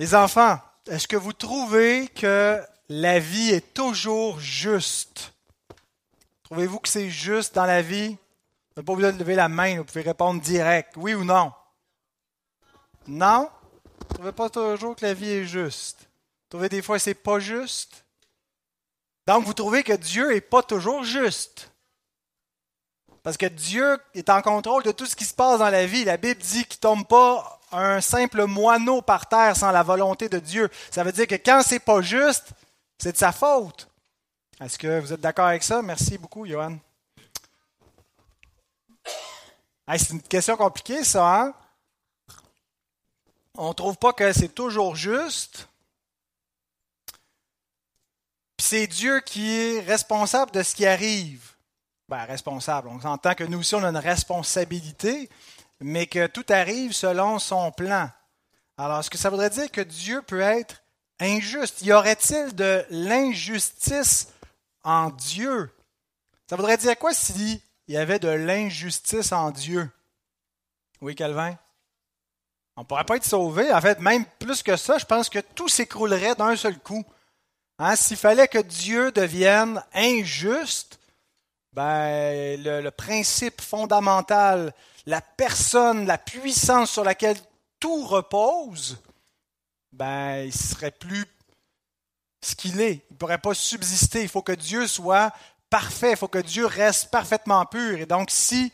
Les enfants, est-ce que vous trouvez que la vie est toujours juste? Trouvez-vous que c'est juste dans la vie? Vous n'avez pas besoin de lever la main, vous pouvez répondre direct, oui ou non? Non? Vous ne trouvez pas toujours que la vie est juste? Vous trouvez des fois que ce pas juste? Donc, vous trouvez que Dieu n'est pas toujours juste. Parce que Dieu est en contrôle de tout ce qui se passe dans la vie. La Bible dit qu'il ne tombe pas un simple moineau par terre sans la volonté de Dieu. Ça veut dire que quand c'est pas juste, c'est de sa faute. Est-ce que vous êtes d'accord avec ça? Merci beaucoup, Johan. c'est une question compliquée, ça, hein? On ne trouve pas que c'est toujours juste. C'est Dieu qui est responsable de ce qui arrive. Ben, responsable. On entend que nous aussi, on a une responsabilité, mais que tout arrive selon son plan. Alors, est-ce que ça voudrait dire que Dieu peut être injuste? Y aurait-il de l'injustice en Dieu? Ça voudrait dire quoi s'il y avait de l'injustice en Dieu? Oui, Calvin? On ne pourrait pas être sauvé. En fait, même plus que ça, je pense que tout s'écroulerait d'un seul coup. Hein, s'il fallait que Dieu devienne injuste, ben, le, le principe fondamental la personne, la puissance sur laquelle tout repose, ben, il serait plus ce qu'il est. Il ne pourrait pas subsister. Il faut que Dieu soit parfait. Il faut que Dieu reste parfaitement pur. Et donc, si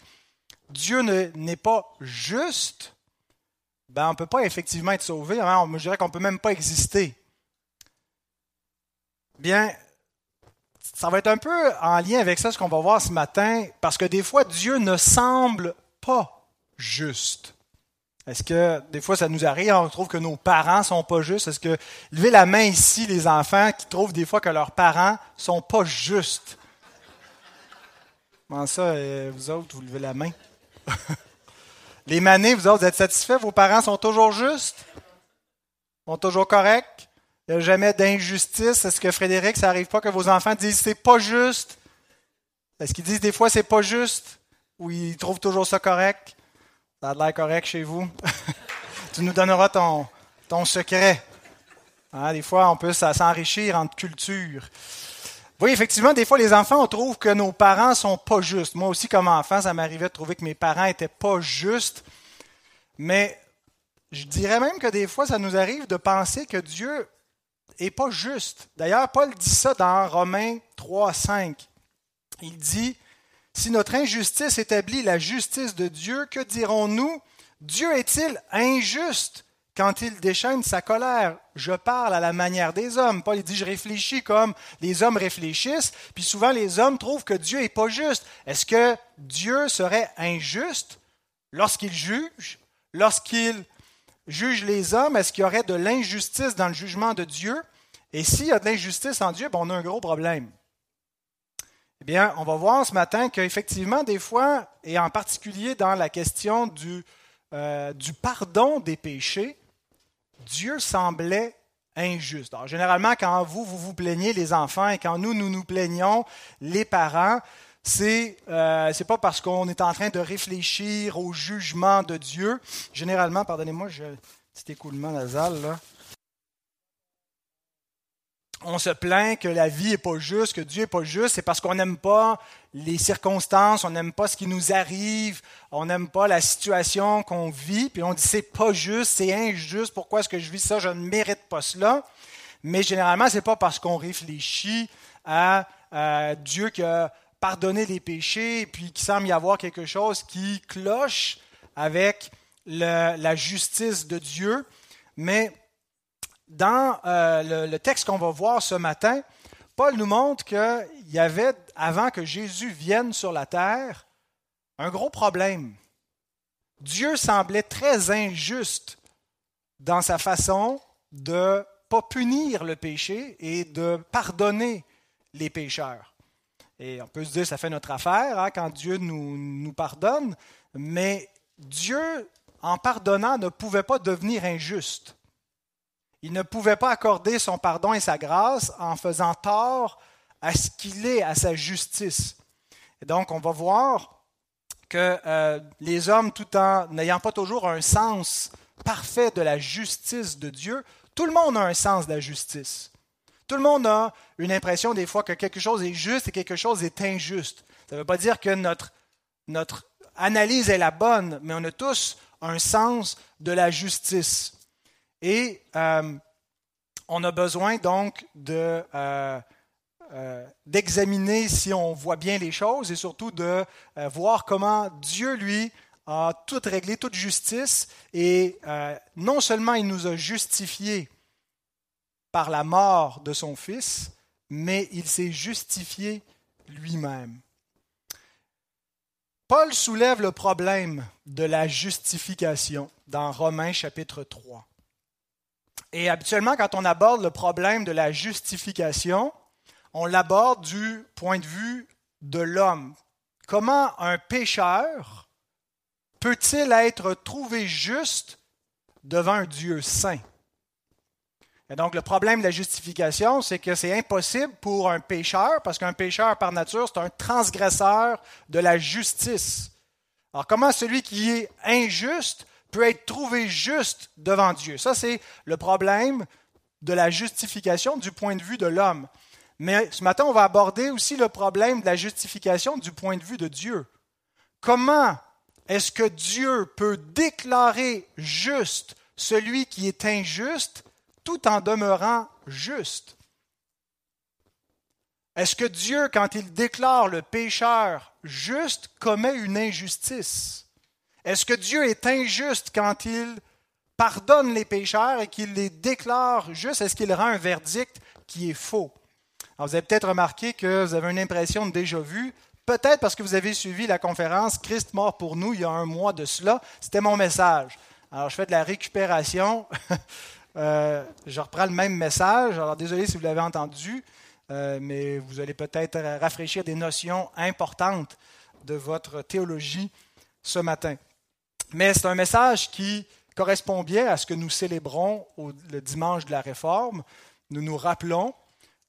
Dieu n'est pas juste, ben, on ne peut pas effectivement être sauvé. Hein, je dirais qu'on ne peut même pas exister. Bien, ça va être un peu en lien avec ça, ce qu'on va voir ce matin, parce que des fois, Dieu ne semble pas juste. Est-ce que des fois ça nous arrive, on trouve que nos parents sont pas justes? Est-ce que levez la main ici, les enfants qui trouvent des fois que leurs parents sont pas justes? Comment ça, euh, vous autres, vous levez la main? les manés, vous autres, vous êtes satisfaits? Vos parents sont toujours justes? Sont toujours corrects? Il n'y a jamais d'injustice? Est-ce que Frédéric, ça n'arrive pas que vos enfants disent c'est pas juste? Est-ce qu'ils disent des fois c'est pas juste? Ou ils trouvent toujours ça correct? Ça a l'air correct chez vous? tu nous donneras ton, ton secret. Hein, des fois, on peut s'enrichir entre cultures. Oui, effectivement, des fois, les enfants, on trouve que nos parents sont pas justes. Moi aussi, comme enfant, ça m'arrivait de trouver que mes parents étaient pas justes. Mais je dirais même que des fois, ça nous arrive de penser que Dieu est pas juste. D'ailleurs, Paul dit ça dans Romains 3, 5. Il dit, si notre injustice établit la justice de Dieu, que dirons-nous? Dieu est-il injuste quand il déchaîne sa colère? Je parle à la manière des hommes. Paul dit, je réfléchis comme les hommes réfléchissent, puis souvent les hommes trouvent que Dieu n'est pas juste. Est-ce que Dieu serait injuste lorsqu'il juge? Lorsqu'il juge les hommes, est-ce qu'il y aurait de l'injustice dans le jugement de Dieu? Et s'il y a de l'injustice en Dieu, ben, on a un gros problème. Bien, on va voir ce matin qu'effectivement, des fois, et en particulier dans la question du, euh, du pardon des péchés, Dieu semblait injuste. Alors, généralement, quand vous, vous vous plaignez, les enfants, et quand nous, nous nous plaignons, les parents, c'est euh, pas parce qu'on est en train de réfléchir au jugement de Dieu. Généralement, pardonnez-moi, j'ai un petit écoulement nasal là on se plaint que la vie n'est pas juste, que Dieu n'est pas juste, c'est parce qu'on n'aime pas les circonstances, on n'aime pas ce qui nous arrive, on n'aime pas la situation qu'on vit, puis on dit c'est pas juste, c'est injuste, pourquoi est-ce que je vis ça, je ne mérite pas cela. Mais généralement, ce n'est pas parce qu'on réfléchit à, Dieu qui a pardonné les péchés, puis qu'il semble y avoir quelque chose qui cloche avec la justice de Dieu, mais dans euh, le, texte qu'on va voir ce matin, Paul nous montre qu'il y avait, avant que Jésus vienne sur la terre, un gros problème. Dieu semblait très injuste dans sa façon de ne pas punir le péché et de pardonner les pécheurs. Et on peut se dire, ça fait notre affaire hein, quand Dieu nous pardonne, mais Dieu, en pardonnant, ne pouvait pas devenir injuste. Il ne pouvait pas accorder son pardon et sa grâce en faisant tort à ce qu'il est, à sa justice. Et donc, on va voir que euh, les hommes, tout en n'ayant pas toujours un sens parfait de la justice de Dieu, tout le monde a un sens de la justice. Tout le monde a une impression des fois que quelque chose est juste et quelque chose est injuste. Ça ne veut pas dire que notre, notre analyse est la bonne, mais on a tous un sens de la justice. Et euh, on a besoin donc de, euh, euh, d'examiner si on voit bien les choses et surtout de voir comment Dieu, lui, a tout réglé, toute justice. Et non seulement il nous a justifiés par la mort de son Fils, mais il s'est justifié lui-même. Paul soulève le problème de la justification dans Romains chapitre 3. Et habituellement, quand on aborde le problème de la justification, on l'aborde du point de vue de l'homme. Comment un pécheur peut-il être trouvé juste devant un Dieu saint? Et donc, le problème de la justification, c'est que c'est impossible pour un pécheur, parce qu'un pécheur par nature, c'est un transgresseur de la justice. Alors, comment celui qui est injuste peut être trouvé juste devant Dieu? Ça, c'est le problème de la justification du point de vue de l'homme. Mais ce matin, on va aborder aussi le problème de la justification du point de vue de Dieu. Comment est-ce que Dieu peut déclarer juste celui qui est injuste tout en demeurant juste? Est-ce que Dieu, quand il déclare le pécheur juste, commet une injustice? Est-ce que Dieu est injuste quand il pardonne les pécheurs et qu'il les déclare justes? Est-ce qu'il rend un verdict qui est faux? vous avez peut-être remarqué que vous avez une impression de déjà vu, peut-être parce que vous avez suivi la conférence Christ mort pour nous il y a un mois de cela. C'était mon message. Alors, je fais de la récupération. Euh, je reprends le même message. Alors, désolé si vous l'avez entendu, euh, mais vous allez peut-être rafraîchir des notions importantes de votre théologie ce matin. Mais c'est un message qui correspond bien à ce que nous célébrons le dimanche de la Réforme. Nous nous rappelons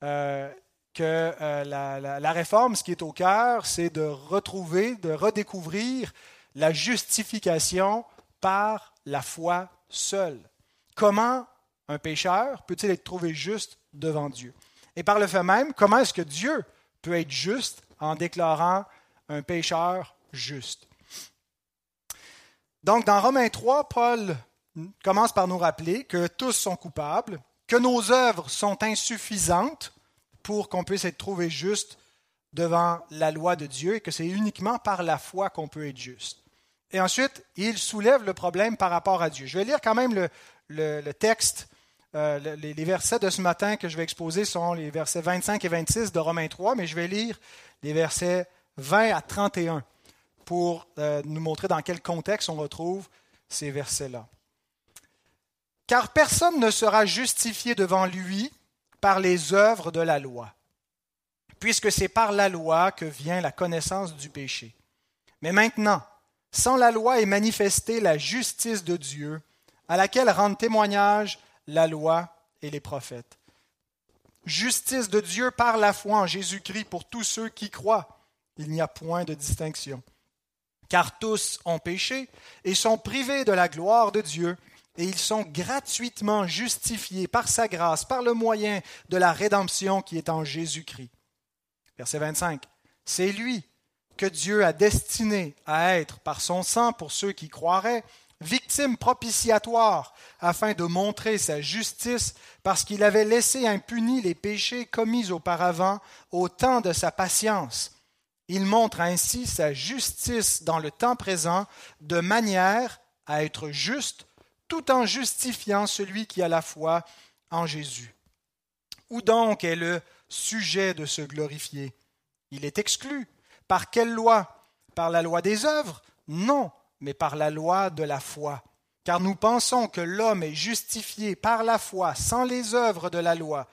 euh, que la, la, Réforme, ce qui est au cœur, c'est de retrouver, de redécouvrir la justification par la foi seule. Comment un pécheur peut-il être trouvé juste devant Dieu? Et par le fait même, comment est-ce que Dieu peut être juste en déclarant un pécheur juste? Donc, dans Romains 3, Paul commence par nous rappeler que tous sont coupables, que nos œuvres sont insuffisantes pour qu'on puisse être trouvé juste devant la loi de Dieu et que c'est uniquement par la foi qu'on peut être juste. Et ensuite, il soulève le problème par rapport à Dieu. Je vais lire quand même le, texte euh, les, versets de ce matin que je vais exposer sont les versets 25 et 26 de Romains 3, mais je vais lire les versets 20 à 31 pour euh, nous montrer dans quel contexte on retrouve ces versets-là. Car personne ne sera justifié devant lui par les œuvres de la loi, puisque c'est par la loi que vient la connaissance du péché. Mais maintenant, sans la loi est manifestée la justice de Dieu, à laquelle rendent témoignage la loi et les prophètes. Justice de Dieu par la foi en Jésus-Christ pour tous ceux qui croient. Il n'y a point de distinction. Car tous ont péché et sont privés de la gloire de Dieu, et ils sont gratuitement justifiés par sa grâce, par le moyen de la rédemption qui est en Jésus-Christ. Verset 25. C'est lui que Dieu a destiné à être par son sang pour ceux qui croiraient victime propitiatoire, afin de montrer sa justice, parce qu'il avait laissé impunis les péchés commis auparavant au temps de sa patience. Il montre ainsi sa justice dans le temps présent, de manière à être juste, tout en justifiant celui qui a la foi en Jésus. Où donc est le sujet de se glorifier? Il est exclu. Par quelle loi? Par la loi des œuvres? Non, mais par la loi de la foi. Car nous pensons que l'homme est justifié par la foi sans les œuvres de la loi.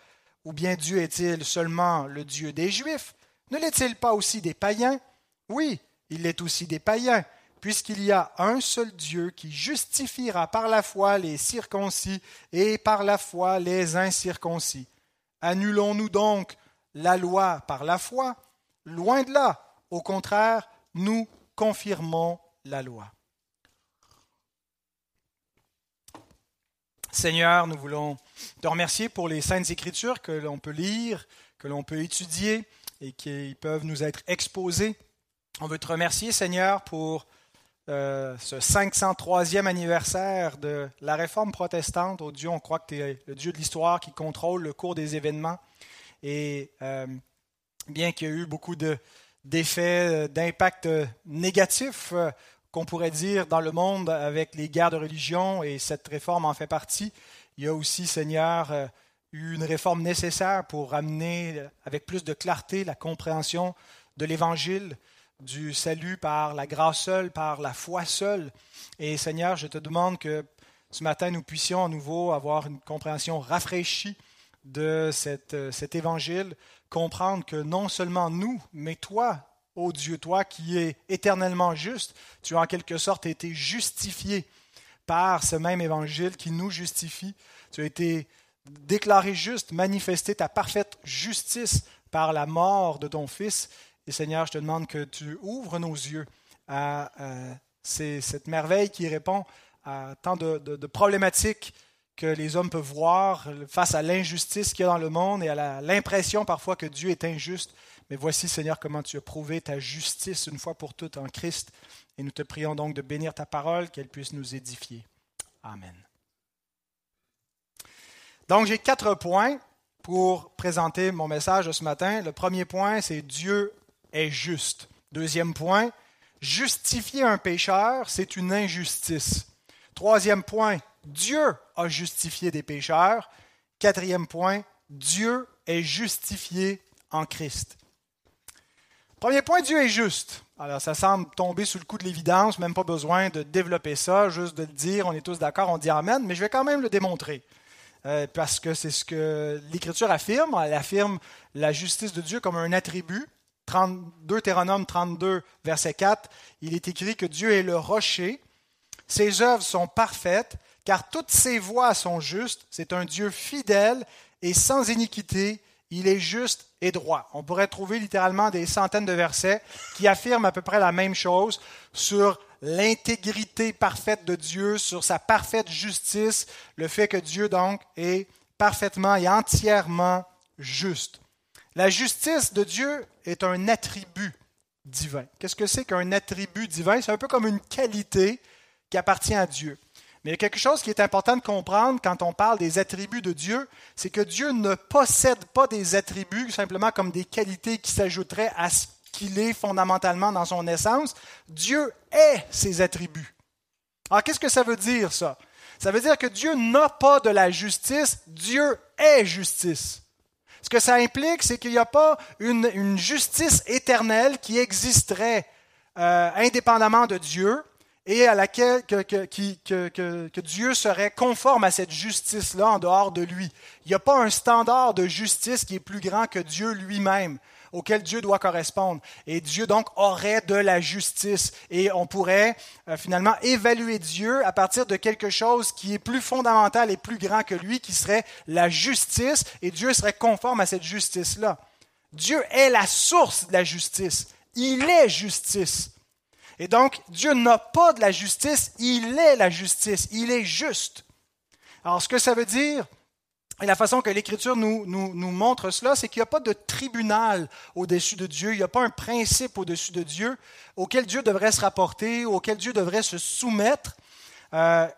Ou bien Dieu est-il seulement le Dieu des Juifs? Ne l'est-il pas aussi des païens? Oui, il l'est aussi des païens, puisqu'il y a un seul Dieu qui justifiera par la foi les circoncis et par la foi les incirconcis. Annulons-nous donc la loi par la foi? Loin de là. Au contraire, nous confirmons la loi. Seigneur, nous voulons te remercier pour les saintes écritures que l'on peut lire, que l'on peut étudier et qui peuvent nous être exposées. On veut te remercier, Seigneur, pour euh, ce 503e anniversaire de la réforme protestante. Au Dieu, on croit que tu es le Dieu de l'histoire qui contrôle le cours des événements. Et euh, bien qu'il y ait eu beaucoup d'effets, euh, d'impacts négatifs, qu'on pourrait dire dans le monde avec les guerres de religion, et cette réforme en fait partie, il y a aussi, Seigneur, une réforme nécessaire pour amener avec plus de clarté la compréhension de l'Évangile, du salut par la grâce seule, par la foi seule. Et Seigneur, je te demande que ce matin, nous puissions à nouveau avoir une compréhension rafraîchie de euh, cet évangile, comprendre que non seulement nous, mais toi, ô Dieu, toi qui es éternellement juste, tu as en quelque sorte été justifié par ce même évangile qui nous justifie. Tu as été déclaré juste, manifesté ta parfaite justice par la mort de ton Fils. Et Seigneur, je te demande que tu ouvres nos yeux à, cette merveille qui répond à tant de, problématiques que les hommes peuvent voir face à l'injustice qu'il y a dans le monde et à l'impression parfois que Dieu est injuste. Mais voici, Seigneur, comment tu as prouvé ta justice une fois pour toutes en Christ. Et nous te prions donc de bénir ta parole, qu'elle puisse nous édifier. Amen. Donc j'ai quatre points pour présenter mon message ce matin. Le premier point, c'est Dieu est juste. Deuxième point, justifier un pécheur, c'est une injustice. Troisième point, Dieu a justifié des pécheurs. Quatrième point, Dieu est justifié en Christ. Premier point, Dieu est juste. Alors, ça semble tomber sous le coup de l'évidence, même pas besoin de développer ça, juste de le dire, on est tous d'accord, on dit Amen, mais je vais quand même le démontrer. Euh, parce que c'est ce que l'Écriture affirme. Elle affirme la justice de Dieu comme un attribut. 32, Théronome 32, verset 4, il est écrit que Dieu est le rocher, ses œuvres sont parfaites, car toutes ses voies sont justes, c'est un Dieu fidèle et sans iniquité, il est juste et droit. On pourrait trouver littéralement des centaines de versets qui affirment à peu près la même chose sur l'intégrité parfaite de Dieu, sur sa parfaite justice, le fait que Dieu donc est parfaitement et entièrement juste. La justice de Dieu est un attribut divin. Qu'est-ce que c'est qu'un attribut divin? C'est un peu comme une qualité qui appartient à Dieu. Mais il y a quelque chose qui est important de comprendre quand on parle des attributs de Dieu, c'est que Dieu ne possède pas des attributs simplement comme des qualités qui s'ajouteraient à ce qu'il est fondamentalement dans son essence. Dieu est ses attributs. Alors qu'est-ce que ça veut dire ça? Ça veut dire que Dieu n'a pas de la justice, Dieu est justice. Ce que ça implique, c'est qu'il n'y a pas une, justice éternelle qui existerait euh, indépendamment de Dieu et à laquelle que, que, Dieu serait conforme à cette justice-là en dehors de lui. Il n'y a pas un standard de justice qui est plus grand que Dieu lui-même auquel Dieu doit correspondre. Et Dieu donc aurait de la justice. Et on pourrait euh, finalement évaluer Dieu à partir de quelque chose qui est plus fondamental et plus grand que lui, qui serait la justice, et Dieu serait conforme à cette justice-là. Dieu est la source de la justice. Il est justice. Et donc, Dieu n'a pas de la justice, il est la justice, il est juste. Alors, ce que ça veut dire, et la façon que l'Écriture nous, montre cela, c'est qu'il n'y a pas de tribunal au-dessus de Dieu, il n'y a pas un principe au-dessus de Dieu auquel Dieu devrait se rapporter, auquel Dieu devrait se soumettre. Euh,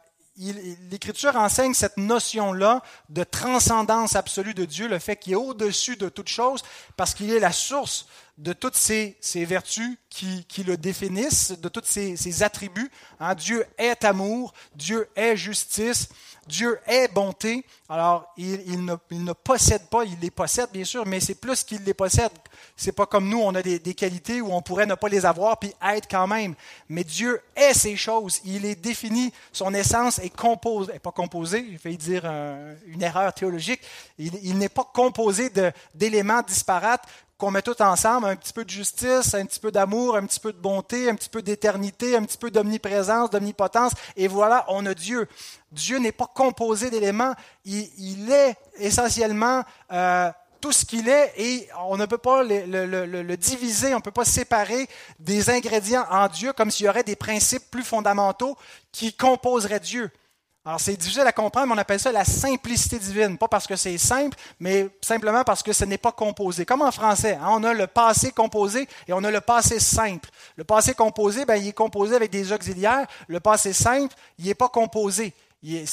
L'Écriture enseigne cette notion-là de transcendance absolue de Dieu, le fait qu'il est au-dessus de toute chose, parce qu'il est la source de toutes ces, vertus qui, le définissent, de tous ces, attributs. Hein. Dieu est amour, Dieu est justice, Dieu est bonté. Alors, il, ne, possède pas, il les possède bien sûr, mais c'est plus qu'il les possède. C'est pas comme nous, on a des, qualités où on pourrait ne pas les avoir puis être quand même. Mais Dieu est ces choses. Il est défini. Son essence est composée, pas composée, je vais dire une erreur théologique. Il, il n'est pas composé d'éléments disparates qu'on met tout ensemble, un petit peu de justice, un petit peu d'amour, un petit peu de bonté, un petit peu d'éternité, un petit peu d'omniprésence, d'omnipotence, et voilà, on a Dieu. Dieu n'est pas composé d'éléments, il, est essentiellement euh, tout ce qu'il est et on ne peut pas le, le diviser, on ne peut pas séparer des ingrédients en Dieu comme s'il y aurait des principes plus fondamentaux qui composeraient Dieu. Alors c'est difficile à comprendre, mais on appelle ça la simplicité divine. Pas parce que c'est simple, mais simplement parce que ce n'est pas composé. Comme en français, hein, on a le passé composé et on a le passé simple. Le passé composé, ben, il est composé avec des auxiliaires. Le passé simple, il n'est pas composé. Il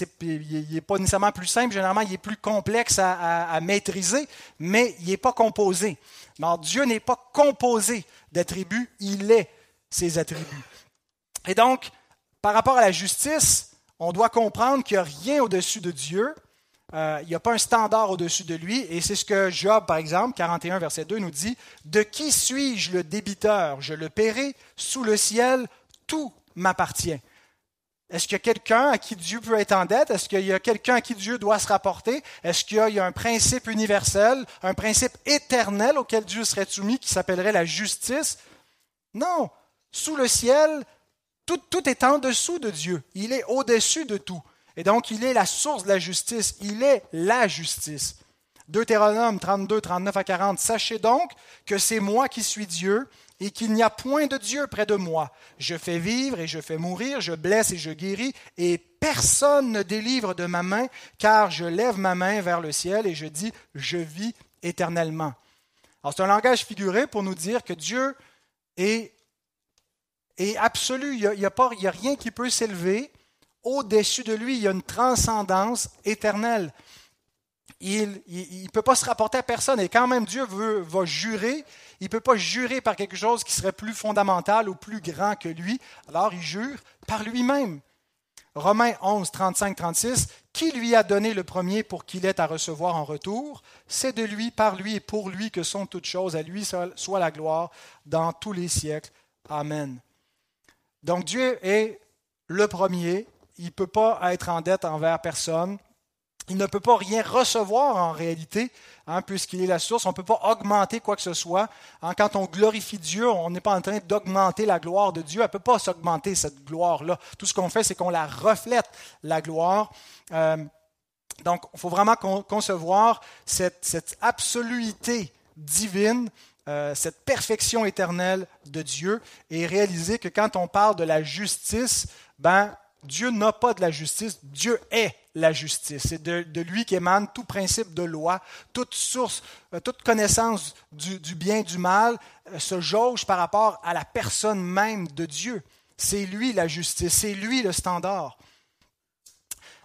n'est pas nécessairement plus simple, généralement il est plus complexe à, maîtriser, mais il n'est pas composé. Alors Dieu n'est pas composé d'attributs, il est ses attributs. Et donc, par rapport à la justice, on doit comprendre qu'il n'y a rien au-dessus de Dieu. Euh, il n'y a pas un standard au-dessus de lui. Et c'est ce que Job, par exemple, 41, verset 2, nous dit. De qui suis-je le débiteur? Je le paierai. Sous le ciel, tout m'appartient. Est-ce qu'il y a quelqu'un à qui Dieu peut être en dette? Est-ce qu'il y a quelqu'un à qui Dieu doit se rapporter? Est-ce qu'il y a un principe universel, un principe éternel auquel Dieu serait soumis qui s'appellerait la justice? Non. Sous le ciel, tout, est en dessous de Dieu. Il est au-dessus de tout. Et donc, il est la source de la justice. Il est la justice. Deutéronome 32, 39 à 40. Sachez donc que c'est moi qui suis Dieu et qu'il n'y a point de Dieu près de moi. Je fais vivre et je fais mourir, je blesse et je guéris, et personne ne délivre de ma main, car je lève ma main vers le ciel et je dis, je vis éternellement. Alors c'est un langage figuré pour nous dire que Dieu est et absolu. Il n'y a, a, rien qui peut s'élever. Au-dessus de lui, il y a une transcendance éternelle. Il ne peut pas se rapporter à personne. Et quand même Dieu veut, va jurer, il ne peut pas jurer par quelque chose qui serait plus fondamental ou plus grand que lui. Alors il jure par lui-même. Romains 11, 35, 36, qui lui a donné le premier pour qu'il ait à recevoir en retour? C'est de lui, par lui et pour lui que sont toutes choses. À lui soit la gloire dans tous les siècles. Amen. Donc Dieu est le premier, il ne peut pas être en dette envers personne, il ne peut pas rien recevoir en réalité, hein, puisqu'il est la source. On ne peut pas augmenter quoi que ce soit. Hein, quand on glorifie Dieu, on n'est pas en train d'augmenter la gloire de Dieu. Elle ne peut pas s'augmenter, cette gloire-là. Tout ce qu'on fait, c'est qu'on la reflète, la gloire. Euh, donc, il faut vraiment concevoir cette, cette absoluité divine euh, cette perfection éternelle de Dieu et réaliser que quand on parle de la justice, ben, Dieu n'a pas de la justice, Dieu est la justice. C'est de, lui qu'émane tout principe de loi, toute source, euh, toute connaissance du, bien, du mal euh, se jauge par rapport à la personne même de Dieu. C'est lui la justice, c'est lui le standard.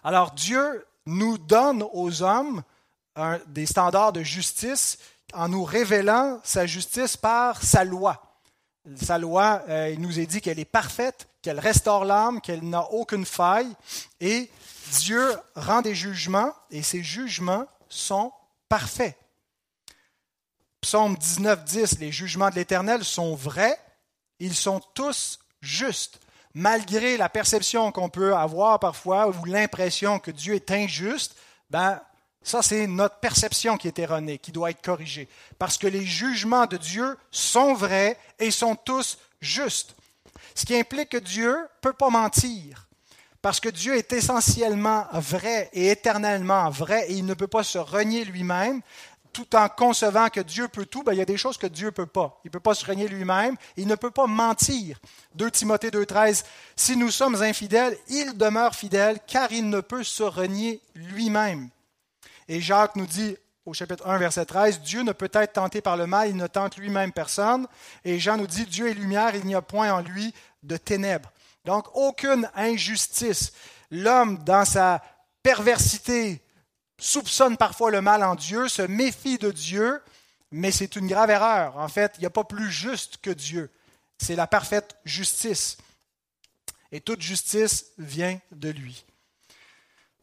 Alors Dieu nous donne aux hommes des standards de justice en nous révélant sa justice par sa loi. Sa loi, euh, il nous est dit qu'elle est parfaite, qu'elle restaure l'âme, qu'elle n'a aucune faille. Et Dieu rend des jugements et ces jugements sont parfaits. Psaume 19, 10, les jugements de l'Éternel sont vrais, ils sont tous justes. Malgré la perception qu'on peut avoir parfois ou l'impression que Dieu est injuste, ben, ça, c'est notre perception qui est erronée, qui doit être corrigée. Parce que les jugements de Dieu sont vrais et sont tous justes. Ce qui implique que Dieu ne peut pas mentir. Parce que Dieu est essentiellement vrai et éternellement vrai et il ne peut pas se renier lui-même. Tout en concevant que Dieu peut tout, ben, il y a des choses que Dieu ne peut pas. Il ne peut pas se renier lui-même, il ne peut pas mentir. 2 Timothée 2,13 Si nous sommes infidèles, il demeure fidèle car il ne peut se renier lui-même. Et Jacques nous dit au chapitre 1, verset 13, Dieu ne peut être tenté par le mal, il ne tente lui-même personne. Et Jean nous dit, Dieu est lumière, il n'y a point en lui de ténèbres. Donc, aucune injustice. L'homme, dans sa perversité, soupçonne parfois le mal en Dieu, se méfie de Dieu, mais c'est une grave erreur. En fait, il n'y a pas plus juste que Dieu. C'est la parfaite justice. Et toute justice vient de lui.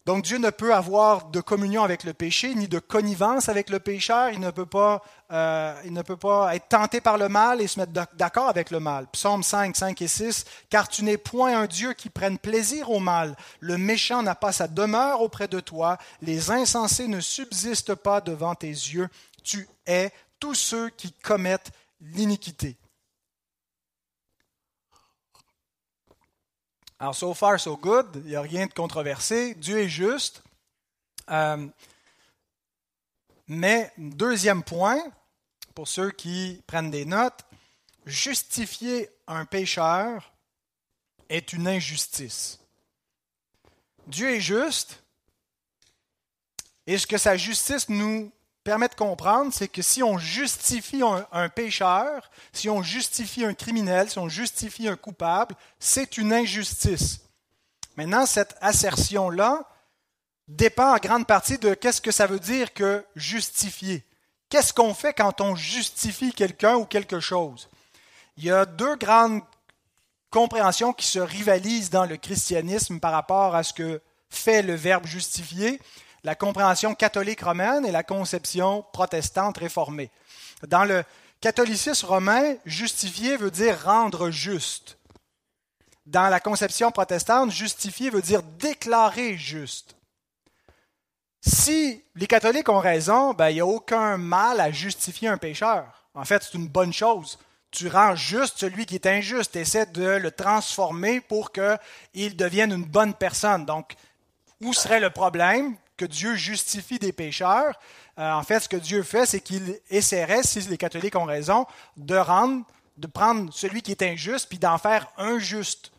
Donc Dieu ne peut avoir de communion avec le péché, ni de connivence avec le pécheur. Il ne peut pas, euh, il ne peut pas être tenté par le mal et se mettre d'accord avec le mal. Psaume 5, 5 et 6. Car tu n'es point un Dieu qui prenne plaisir au mal. Le méchant n'a pas sa demeure auprès de toi. Les insensés ne subsistent pas devant tes yeux. Tu es tous ceux qui commettent l'iniquité. Alors, so far, so good, il n'y a rien de controversé. Dieu est juste. Euh, mais, deuxième point, pour ceux qui prennent des notes, justifier un pécheur est une injustice. Dieu est juste. Et ce que sa justice nous permet de comprendre, c'est que si on justifie un, pécheur, si on justifie un criminel, si on justifie un coupable, c'est une injustice. Maintenant, cette assertion-là dépend en grande partie de qu'est-ce que ça veut dire que justifier. Qu'est-ce qu'on fait quand on justifie quelqu'un ou quelque chose? Il y a deux grandes compréhensions qui se rivalisent dans le christianisme par rapport à ce que fait le verbe justifier la compréhension catholique romaine et la conception protestante réformée. Dans le catholicisme romain, justifier veut dire rendre juste. Dans la conception protestante, justifier veut dire déclarer juste. Si les catholiques ont raison, ben, il n'y a aucun mal à justifier un pécheur. En fait, c'est une bonne chose. Tu rends juste celui qui est injuste. Essaie de le transformer pour qu'il devienne une bonne personne. Donc, où serait le problème? Que Dieu justifie des pécheurs. Euh, en fait, ce que Dieu fait, c'est qu'il essaierait, si les catholiques ont raison, de rendre, de prendre celui qui est injuste, puis d'en faire un juste.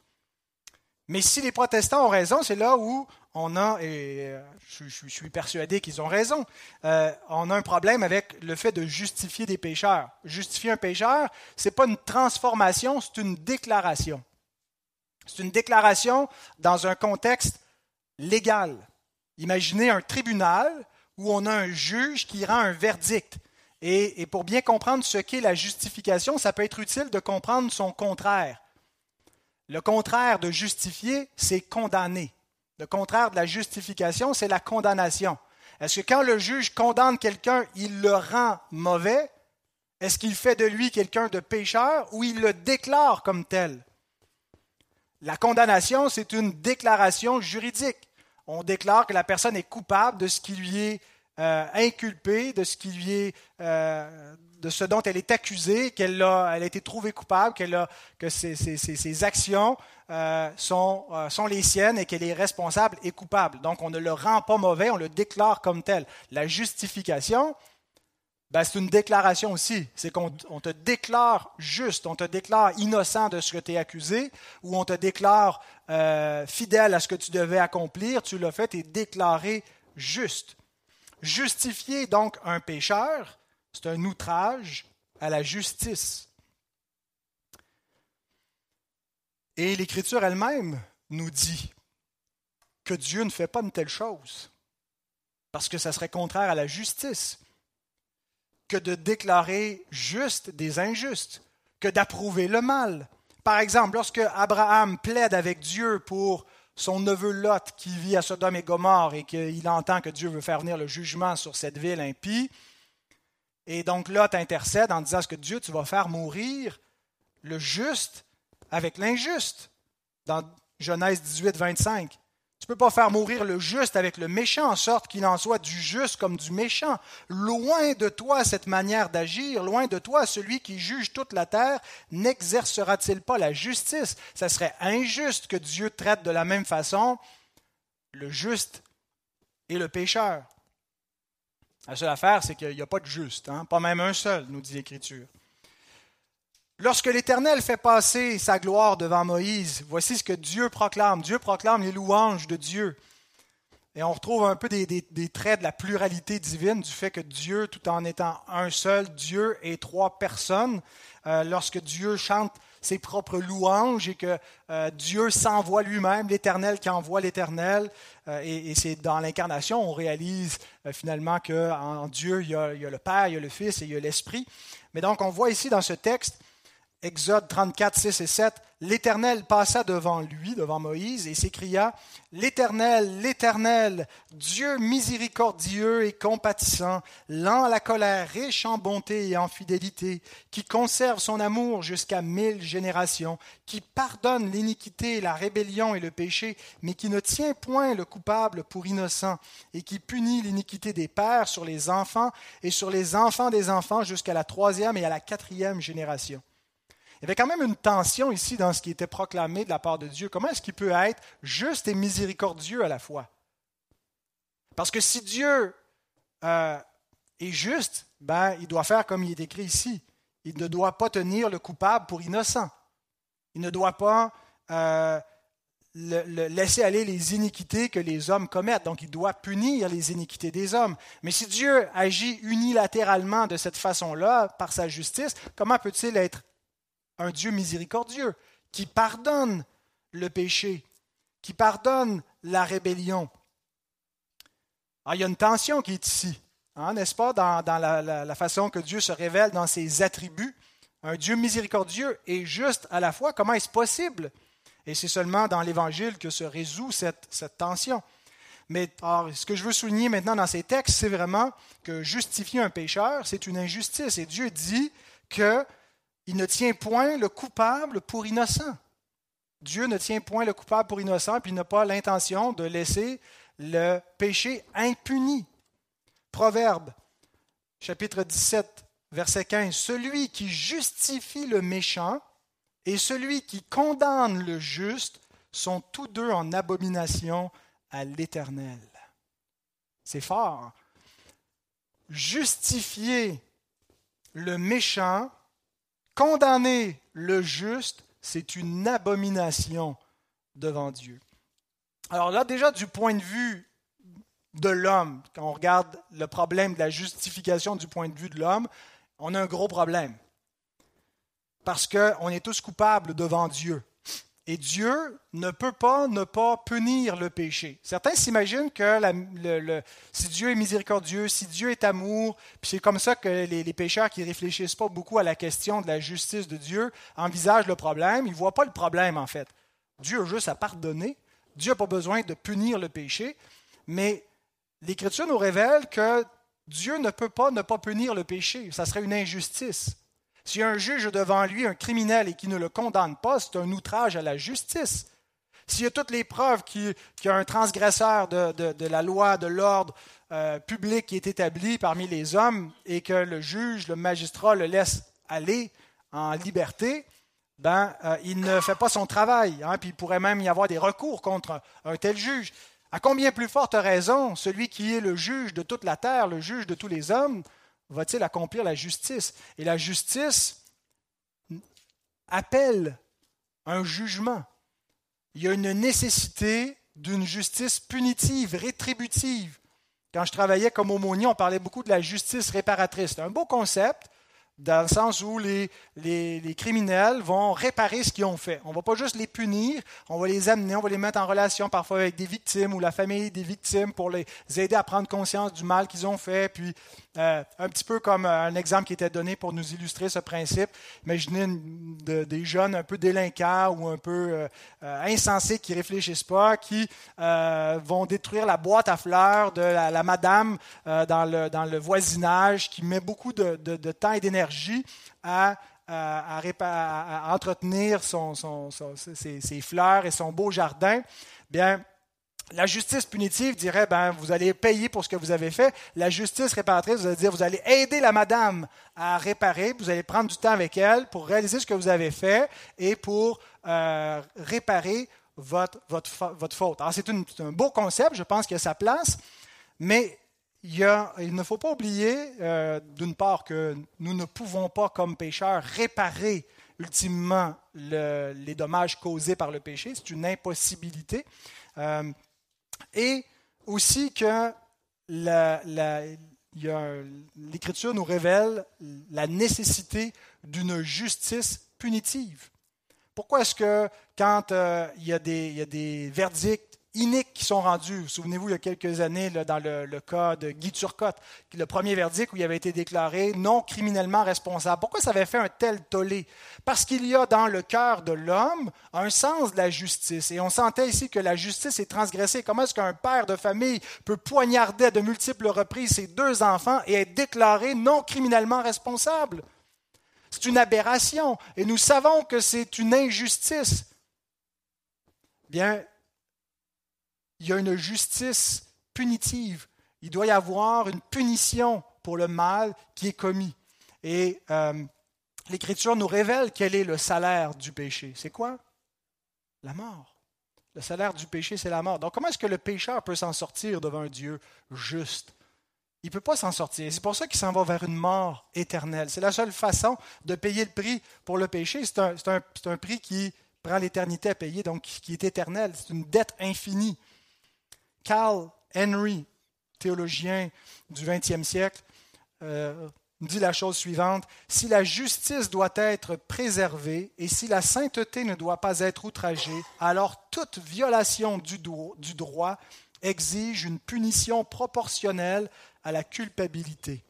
Mais si les protestants ont raison, c'est là où on a, et euh, je, suis persuadé qu'ils ont raison, euh, on a un problème avec le fait de justifier des pécheurs. Justifier un pécheur, ce n'est pas une transformation, c'est une déclaration. C'est une déclaration dans un contexte légal. Imaginez un tribunal où on a un juge qui rend un verdict. Et, pour bien comprendre ce qu'est la justification, ça peut être utile de comprendre son contraire. Le contraire de justifier, c'est condamner. Le contraire de la justification, c'est la condamnation. Est-ce que quand le juge condamne quelqu'un, il le rend mauvais? Est-ce qu'il fait de lui quelqu'un de pécheur ou il le déclare comme tel? La condamnation, c'est une déclaration juridique on déclare que la personne est coupable de ce qui lui est euh, inculpé, de ce qui lui est, euh, de ce dont elle est accusée, qu'elle a, elle a été trouvée coupable, qu'elle a, que ses, actions euh, sont, sont les siennes et qu'elle est responsable et coupable. Donc on ne le rend pas mauvais, on le déclare comme tel. La justification, ben, c'est une déclaration aussi. C'est qu'on te déclare juste, on te déclare innocent de ce que tu es accusé, ou on te déclare euh, fidèle à ce que tu devais accomplir, tu l'as fait, et déclaré juste. Justifier donc un pécheur, c'est un outrage à la justice. Et l'Écriture elle-même nous dit que Dieu ne fait pas une telle chose, parce que ça serait contraire à la justice que de déclarer juste des injustes, que d'approuver le mal. Par exemple, lorsque Abraham plaide avec Dieu pour son neveu Lot qui vit à Sodome et Gomorre et qu'il entend que Dieu veut faire venir le jugement sur cette ville impie, et donc Lot intercède en disant ce que Dieu, tu vas faire mourir le juste avec l'injuste, dans Genèse 18, 25. Tu ne peux pas faire mourir le juste avec le méchant, en sorte qu'il en soit du juste comme du méchant. Loin de toi cette manière d'agir, loin de toi celui qui juge toute la terre, n'exercera-t-il pas la justice? Ça serait injuste que Dieu traite de la même façon le juste et le pécheur. La seule affaire, c'est qu'il n'y a pas de juste, hein? pas même un seul, nous dit l'Écriture. Lorsque l'Éternel fait passer sa gloire devant Moïse, voici ce que Dieu proclame. Dieu proclame les louanges de Dieu. Et on retrouve un peu des, traits de la pluralité divine, du fait que Dieu, tout en étant un seul Dieu et trois personnes, euh, lorsque Dieu chante ses propres louanges et que euh, Dieu s'envoie lui-même, l'Éternel qui envoie l'Éternel, euh, et, c'est dans l'incarnation, on réalise finalement qu'en Dieu, il y, a, il y a le Père, il y a le Fils et il y a l'Esprit. Mais donc, on voit ici dans ce texte Exode 34, 6 et 7, l'Éternel passa devant lui, devant Moïse, et s'écria, L'Éternel, l'Éternel, Dieu miséricordieux et compatissant, lent à la colère, riche en bonté et en fidélité, qui conserve son amour jusqu'à mille générations, qui pardonne l'iniquité, la rébellion et le péché, mais qui ne tient point le coupable pour innocent, et qui punit l'iniquité des pères sur les enfants et sur les enfants des enfants jusqu'à la troisième et à la quatrième génération. Il y avait quand même une tension ici dans ce qui était proclamé de la part de Dieu. Comment est-ce qu'il peut être juste et miséricordieux à la fois? Parce que si Dieu euh, est juste, ben, il doit faire comme il est écrit ici. Il ne doit pas tenir le coupable pour innocent. Il ne doit pas euh, laisser aller les iniquités que les hommes commettent. Donc, il doit punir les iniquités des hommes. Mais si Dieu agit unilatéralement de cette façon-là, par sa justice, comment peut-il être un Dieu miséricordieux qui pardonne le péché, qui pardonne la rébellion? Ah, il y a une tension qui est ici, hein, n'est-ce pas, dans, la façon que Dieu se révèle dans ses attributs. Un Dieu miséricordieux et juste à la fois, comment est-ce possible? Et c'est seulement dans l'Évangile que se résout cette, tension. Mais ce que je veux souligner maintenant dans ces textes, c'est vraiment que justifier un pécheur, c'est une injustice. Et Dieu dit qu'il ne tient point le coupable pour innocent. Dieu ne tient point le coupable pour innocent, puis il n'a pas l'intention de laisser le péché impuni. Proverbe, chapitre 17, verset 15. Celui qui justifie le méchant et celui qui condamne le juste sont tous deux en abomination à l'Éternel. C'est fort. Justifier le méchant, condamner le juste, c'est une abomination devant Dieu. Alors là, déjà, du point de vue de l'homme, quand on regarde le problème de la justification du point de vue de l'homme, on a un gros problème parce qu'on est tous coupables devant Dieu. Et Dieu ne peut pas ne pas punir le péché. Certains s'imaginent que si Dieu est miséricordieux, si Dieu est amour, puis c'est comme ça que les, pécheurs qui réfléchissent pas beaucoup à la question de la justice de Dieu envisagent le problème. Ils ne voient pas le problème en fait. Dieu a juste à pardonner. Dieu n'a pas besoin de punir le péché. Mais l'Écriture nous révèle que Dieu ne peut pas ne pas punir le péché. Ça serait une injustice. Si un juge devant lui un criminel et qui ne le condamne pas, c'est un outrage à la justice. S'il y a toutes les preuves qu'il y a un transgresseur de, la loi, de l'ordre euh, public qui est établi parmi les hommes et que le juge, le magistrat le laisse aller en liberté, ben, euh, il ne fait pas son travail. Hein, il pourrait même y avoir des recours contre un tel juge. À combien plus forte raison, celui qui est le juge de toute la terre, le juge de tous les hommes, va-t-il accomplir la justice? Et la justice appelle un jugement. Il y a une nécessité d'une justice punitive, rétributive. Quand je travaillais comme aumônier, on parlait beaucoup de la justice réparatrice. C'est un beau concept, dans le sens où les, les, criminels vont réparer ce qu'ils ont fait. On ne va pas juste les punir, on va les amener, on va les mettre en relation parfois avec des victimes ou la famille des victimes pour les aider à prendre conscience du mal qu'ils ont fait, puis euh, un petit peu comme euh, un exemple qui était donné pour nous illustrer ce principe. Imaginez des jeunes un peu délinquants ou un peu euh, insensés qui réfléchissent pas, qui vont détruire la boîte à fleurs de la, madame dans, le, dans le voisinage, qui met beaucoup de, temps et d'énergie à, entretenir ses, fleurs et son beau jardin. Bien, la justice punitive dirait, ben, vous allez payer pour ce que vous avez fait. La justice réparatrice, vous allez dire, vous allez aider la madame à réparer, vous allez prendre du temps avec elle pour réaliser ce que vous avez fait et pour euh, réparer votre, votre, votre faute. Alors, c'est un beau concept, je pense qu'il a sa place, mais il, ne faut pas oublier, euh, d'une part, que nous ne pouvons pas, comme pécheurs, réparer ultimement le, les dommages causés par le péché. C'est une impossibilité. Euh, et aussi que l'Écriture nous révèle la nécessité d'une justice punitive. Pourquoi est-ce que quand euh, il, y a des, verdicts iniques qui sont rendus. Souvenez-vous, il y a quelques années, dans le, cas de Guy Turcotte, le premier verdict où il avait été déclaré non criminellement responsable. Pourquoi ça avait fait un tel tollé? Parce qu'il y a dans le cœur de l'homme un sens de la justice. Et on sentait ici que la justice est transgressée. Comment est-ce qu'un père de famille peut poignarder à de multiples reprises ses deux enfants et être déclaré non criminellement responsable? C'est une aberration. Et nous savons que c'est une injustice. Bien, il y a une justice punitive. Il doit y avoir une punition pour le mal qui est commis. Et euh, l'Écriture nous révèle quel est le salaire du péché. C'est quoi? La mort. Le salaire du péché, c'est la mort. Donc comment est-ce que le pécheur peut s'en sortir devant un Dieu juste? Il ne peut pas s'en sortir. C'est pour ça qu'il s'en va vers une mort éternelle. C'est la seule façon de payer le prix pour le péché. C'est un, prix qui prend l'éternité à payer, donc qui est éternelle. C'est une dette infinie. Carl Henry, théologien du XXe siècle, euh, dit la chose suivante, si la justice doit être préservée et si la sainteté ne doit pas être outragée, alors toute violation du droit exige une punition proportionnelle à la culpabilité.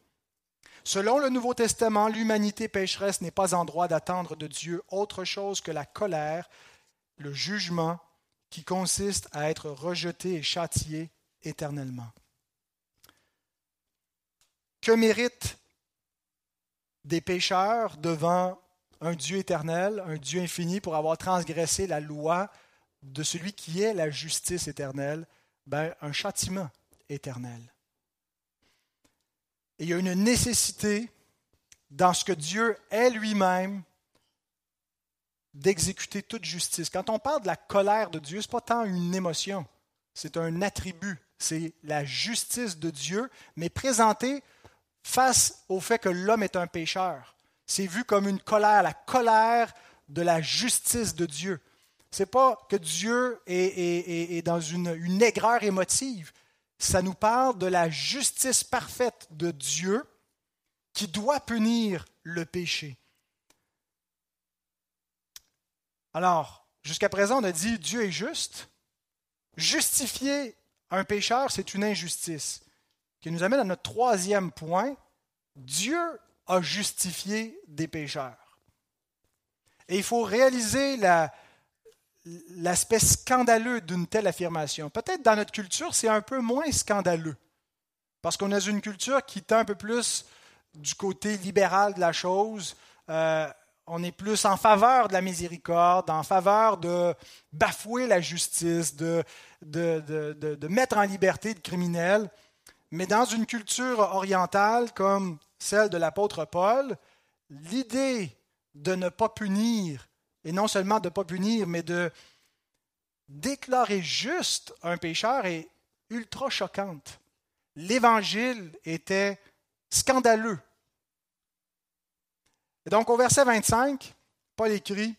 Selon le Nouveau Testament, l'humanité pécheresse n'est pas en droit d'attendre de Dieu autre chose que la colère, le jugement, qui consiste à être rejeté et châtié éternellement. Que mérite des pécheurs devant un Dieu éternel, un Dieu infini, pour avoir transgressé la loi de celui qui est la justice éternelle, ben, un châtiment éternel. Il y a une nécessité dans ce que Dieu est lui-même d'exécuter toute justice. Quand on parle de la colère de Dieu, ce n'est pas tant une émotion, c'est un attribut, c'est la justice de Dieu, mais présentée face au fait que l'homme est un pécheur. C'est vu comme une colère, la colère de la justice de Dieu. Ce n'est pas que Dieu est, dans une, une aigreur émotive. Ça nous parle de la justice parfaite de Dieu qui doit punir le péché. Alors, jusqu'à présent, on a dit Dieu est juste. Justifier un pécheur, c'est une injustice qui nous amène à notre troisième point. Dieu a justifié des pécheurs. Et il faut réaliser l'aspect scandaleux d'une telle affirmation. Peut-être dans notre culture, c'est un peu moins scandaleux, parce qu'on a une culture qui est un peu plus du côté libéral de la chose. Euh, on est plus en faveur de la miséricorde, en faveur de bafouer la justice, de, mettre en liberté de criminels. Mais dans une culture orientale comme celle de l'apôtre Paul, l'idée de ne pas punir, et non seulement de ne pas punir, mais de déclarer juste un pécheur est ultra choquante. L'évangile était scandaleux. Donc au verset 25, Paul écrit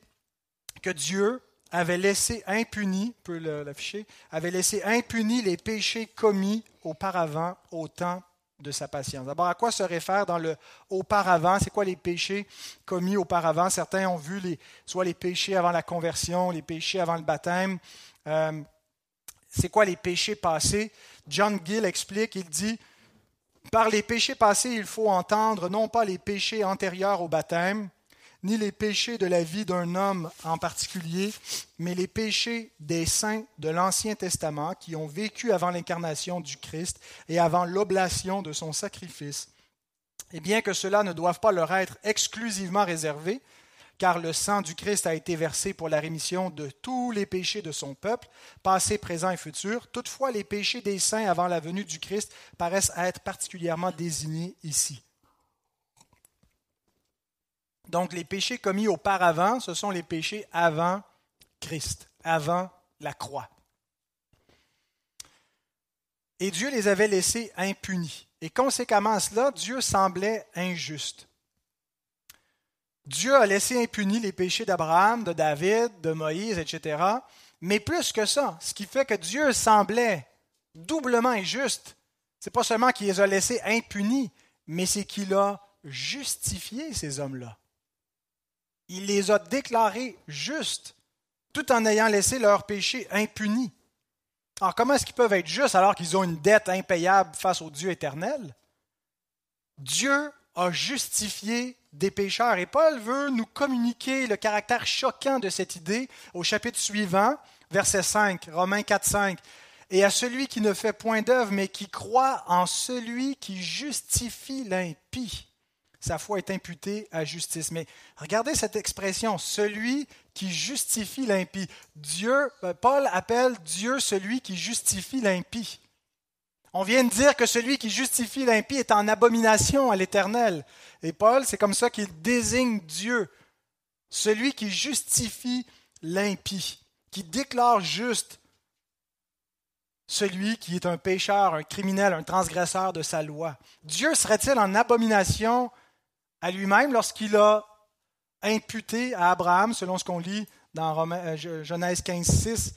que Dieu avait laissé impuni, peut l'afficher, avait laissé impuni les péchés commis auparavant au temps de sa patience. D'abord, à quoi se réfère dans le auparavant? C'est quoi les péchés commis auparavant? Certains ont vu soit les péchés avant la conversion, les péchés avant le baptême. Euh, c'est quoi les péchés passés? John Gill explique, il dit, par les péchés passés, il faut entendre non pas les péchés antérieurs au baptême, ni les péchés de la vie d'un homme en particulier, mais les péchés des saints de l'Ancien Testament qui ont vécu avant l'incarnation du Christ et avant l'oblation de son sacrifice. Et bien que cela ne doive pas leur être exclusivement réservé, car le sang du Christ a été versé pour la rémission de tous les péchés de son peuple, passé, présent et futur. Toutefois, les péchés des saints avant la venue du Christ paraissent être particulièrement désignés ici. Donc les péchés commis auparavant, ce sont les péchés avant Christ, avant la croix. Et Dieu les avait laissés impunis. Et conséquemment à cela, Dieu semblait injuste. Dieu a laissé impunis les péchés d'Abraham, de David, de Moïse, etc. Mais plus que ça, ce qui fait que Dieu semblait doublement injuste, c'est pas seulement qu'il les a laissés impunis, mais c'est qu'il a justifié ces hommes-là il les a déclarés justes, tout en ayant laissé leurs péchés impunis. Alors comment est-ce qu'ils peuvent être justes alors qu'ils ont une dette impayable face au Dieu éternel? Dieu a justifié des pécheurs. Et Paul veut nous communiquer le caractère choquant de cette idée au chapitre suivant, verset 5, Romains 4, 5. Et à celui qui ne fait point d'œuvre, mais qui croit en celui qui justifie l'impie sa foi est imputée à justice. Mais regardez cette expression, celui qui justifie l'impie. Dieu, euh, Paul appelle Dieu celui qui justifie l'impie. On vient de dire que celui qui justifie l'impie est en abomination à l'Éternel. Et Paul, c'est comme ça qu'il désigne Dieu, celui qui justifie l'impie, qui déclare juste celui qui est un pécheur, un criminel, un transgresseur de sa loi. Dieu serait-il en abomination à lui-même lorsqu'il a imputé à Abraham, selon ce qu'on lit dans euh, Genèse 15, 6,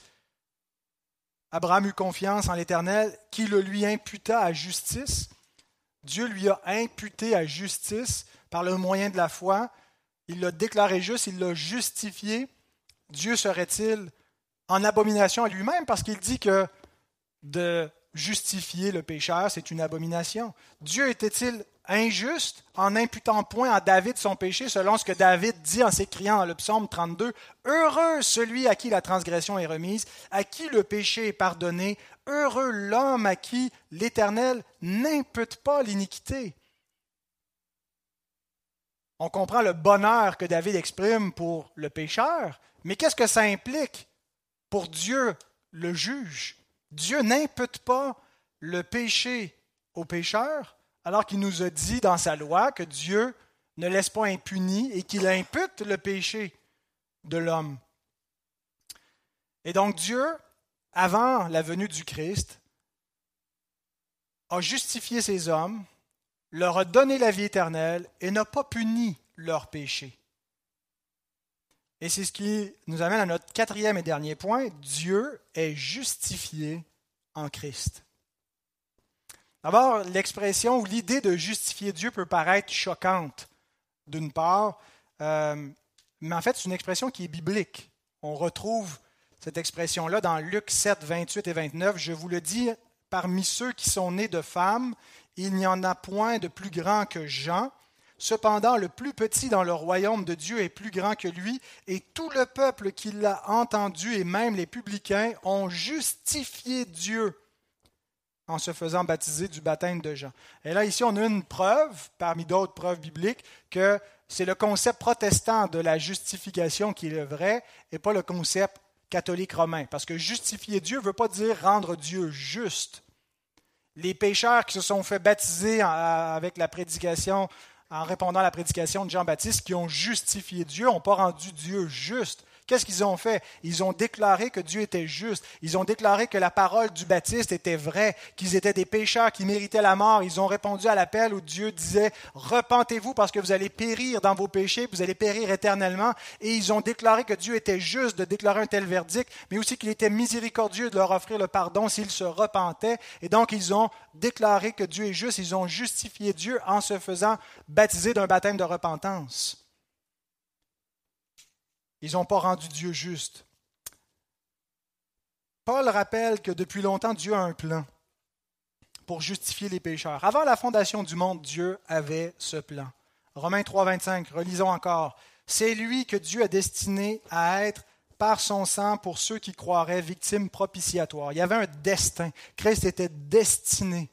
Abraham eut confiance en l'Éternel qui le lui imputa à justice. Dieu lui a imputé à justice par le moyen de la foi. Il l'a déclaré juste, il l'a justifié. Dieu serait-il en abomination à lui-même parce qu'il dit que de justifier le pécheur, c'est une abomination? Dieu était-il injuste en imputant point à David son péché, selon ce que David dit en s'écriant dans le psaume 32 Heureux celui à qui la transgression est remise, à qui le péché est pardonné, heureux l'homme à qui l'Éternel n'impute pas l'iniquité. On comprend le bonheur que David exprime pour le pécheur, mais qu'est-ce que ça implique pour Dieu, le juge? Dieu n'impute pas le péché au pécheur, alors qu'il nous a dit dans sa loi que Dieu ne laisse pas impuni et qu'il impute le péché de l'homme. Et donc Dieu, avant la venue du Christ, a justifié ces hommes, leur a donné la vie éternelle et n'a pas puni leur péché. Et c'est ce qui nous amène à notre quatrième et dernier point. Dieu est justifié en Christ. D'abord, l'expression ou l'idée de justifier Dieu peut paraître choquante, d'une part, euh, mais en fait, c'est une expression qui est biblique. On retrouve cette expression-là dans Luc 7, 28 et 29. Je vous le dis, parmi ceux qui sont nés de femmes, il n'y en a point de plus grand que Jean. Cependant, le plus petit dans le royaume de Dieu est plus grand que lui, et tout le peuple qui l'a entendu, et même les publicains, ont justifié Dieu en se faisant baptiser du baptême de Jean. Et là, ici, on a une preuve, parmi d'autres preuves bibliques, que c'est le concept protestant de la justification qui est le vrai, et pas le concept catholique romain. Parce que justifier Dieu ne veut pas dire rendre Dieu juste. Les pécheurs qui se sont fait baptiser avec la prédication, en répondant à la prédication de Jean-Baptiste, qui ont justifié Dieu, n'ont pas rendu Dieu juste. Qu'est-ce qu'ils ont fait? Ils ont déclaré que Dieu était juste. Ils ont déclaré que la parole du Baptiste était vraie, qu'ils étaient des pécheurs qui méritaient la mort. Ils ont répondu à l'appel où Dieu disait Repentez-vous parce que vous allez périr dans vos péchés, vous allez périr éternellement. Et ils ont déclaré que Dieu était juste de déclarer un tel verdict, mais aussi qu'il était miséricordieux de leur offrir le pardon s'ils se repentaient. Et donc ils ont déclaré que Dieu est juste. Ils ont justifié Dieu en se faisant baptiser d'un baptême de repentance. Ils n'ont pas rendu Dieu juste. Paul rappelle que depuis longtemps, Dieu a un plan pour justifier les pécheurs. Avant la fondation du monde, Dieu avait ce plan. Romains 3, 25, relisons encore. C'est lui que Dieu a destiné à être par son sang pour ceux qui croiraient victimes propitiatoires. Il y avait un destin. Christ était destiné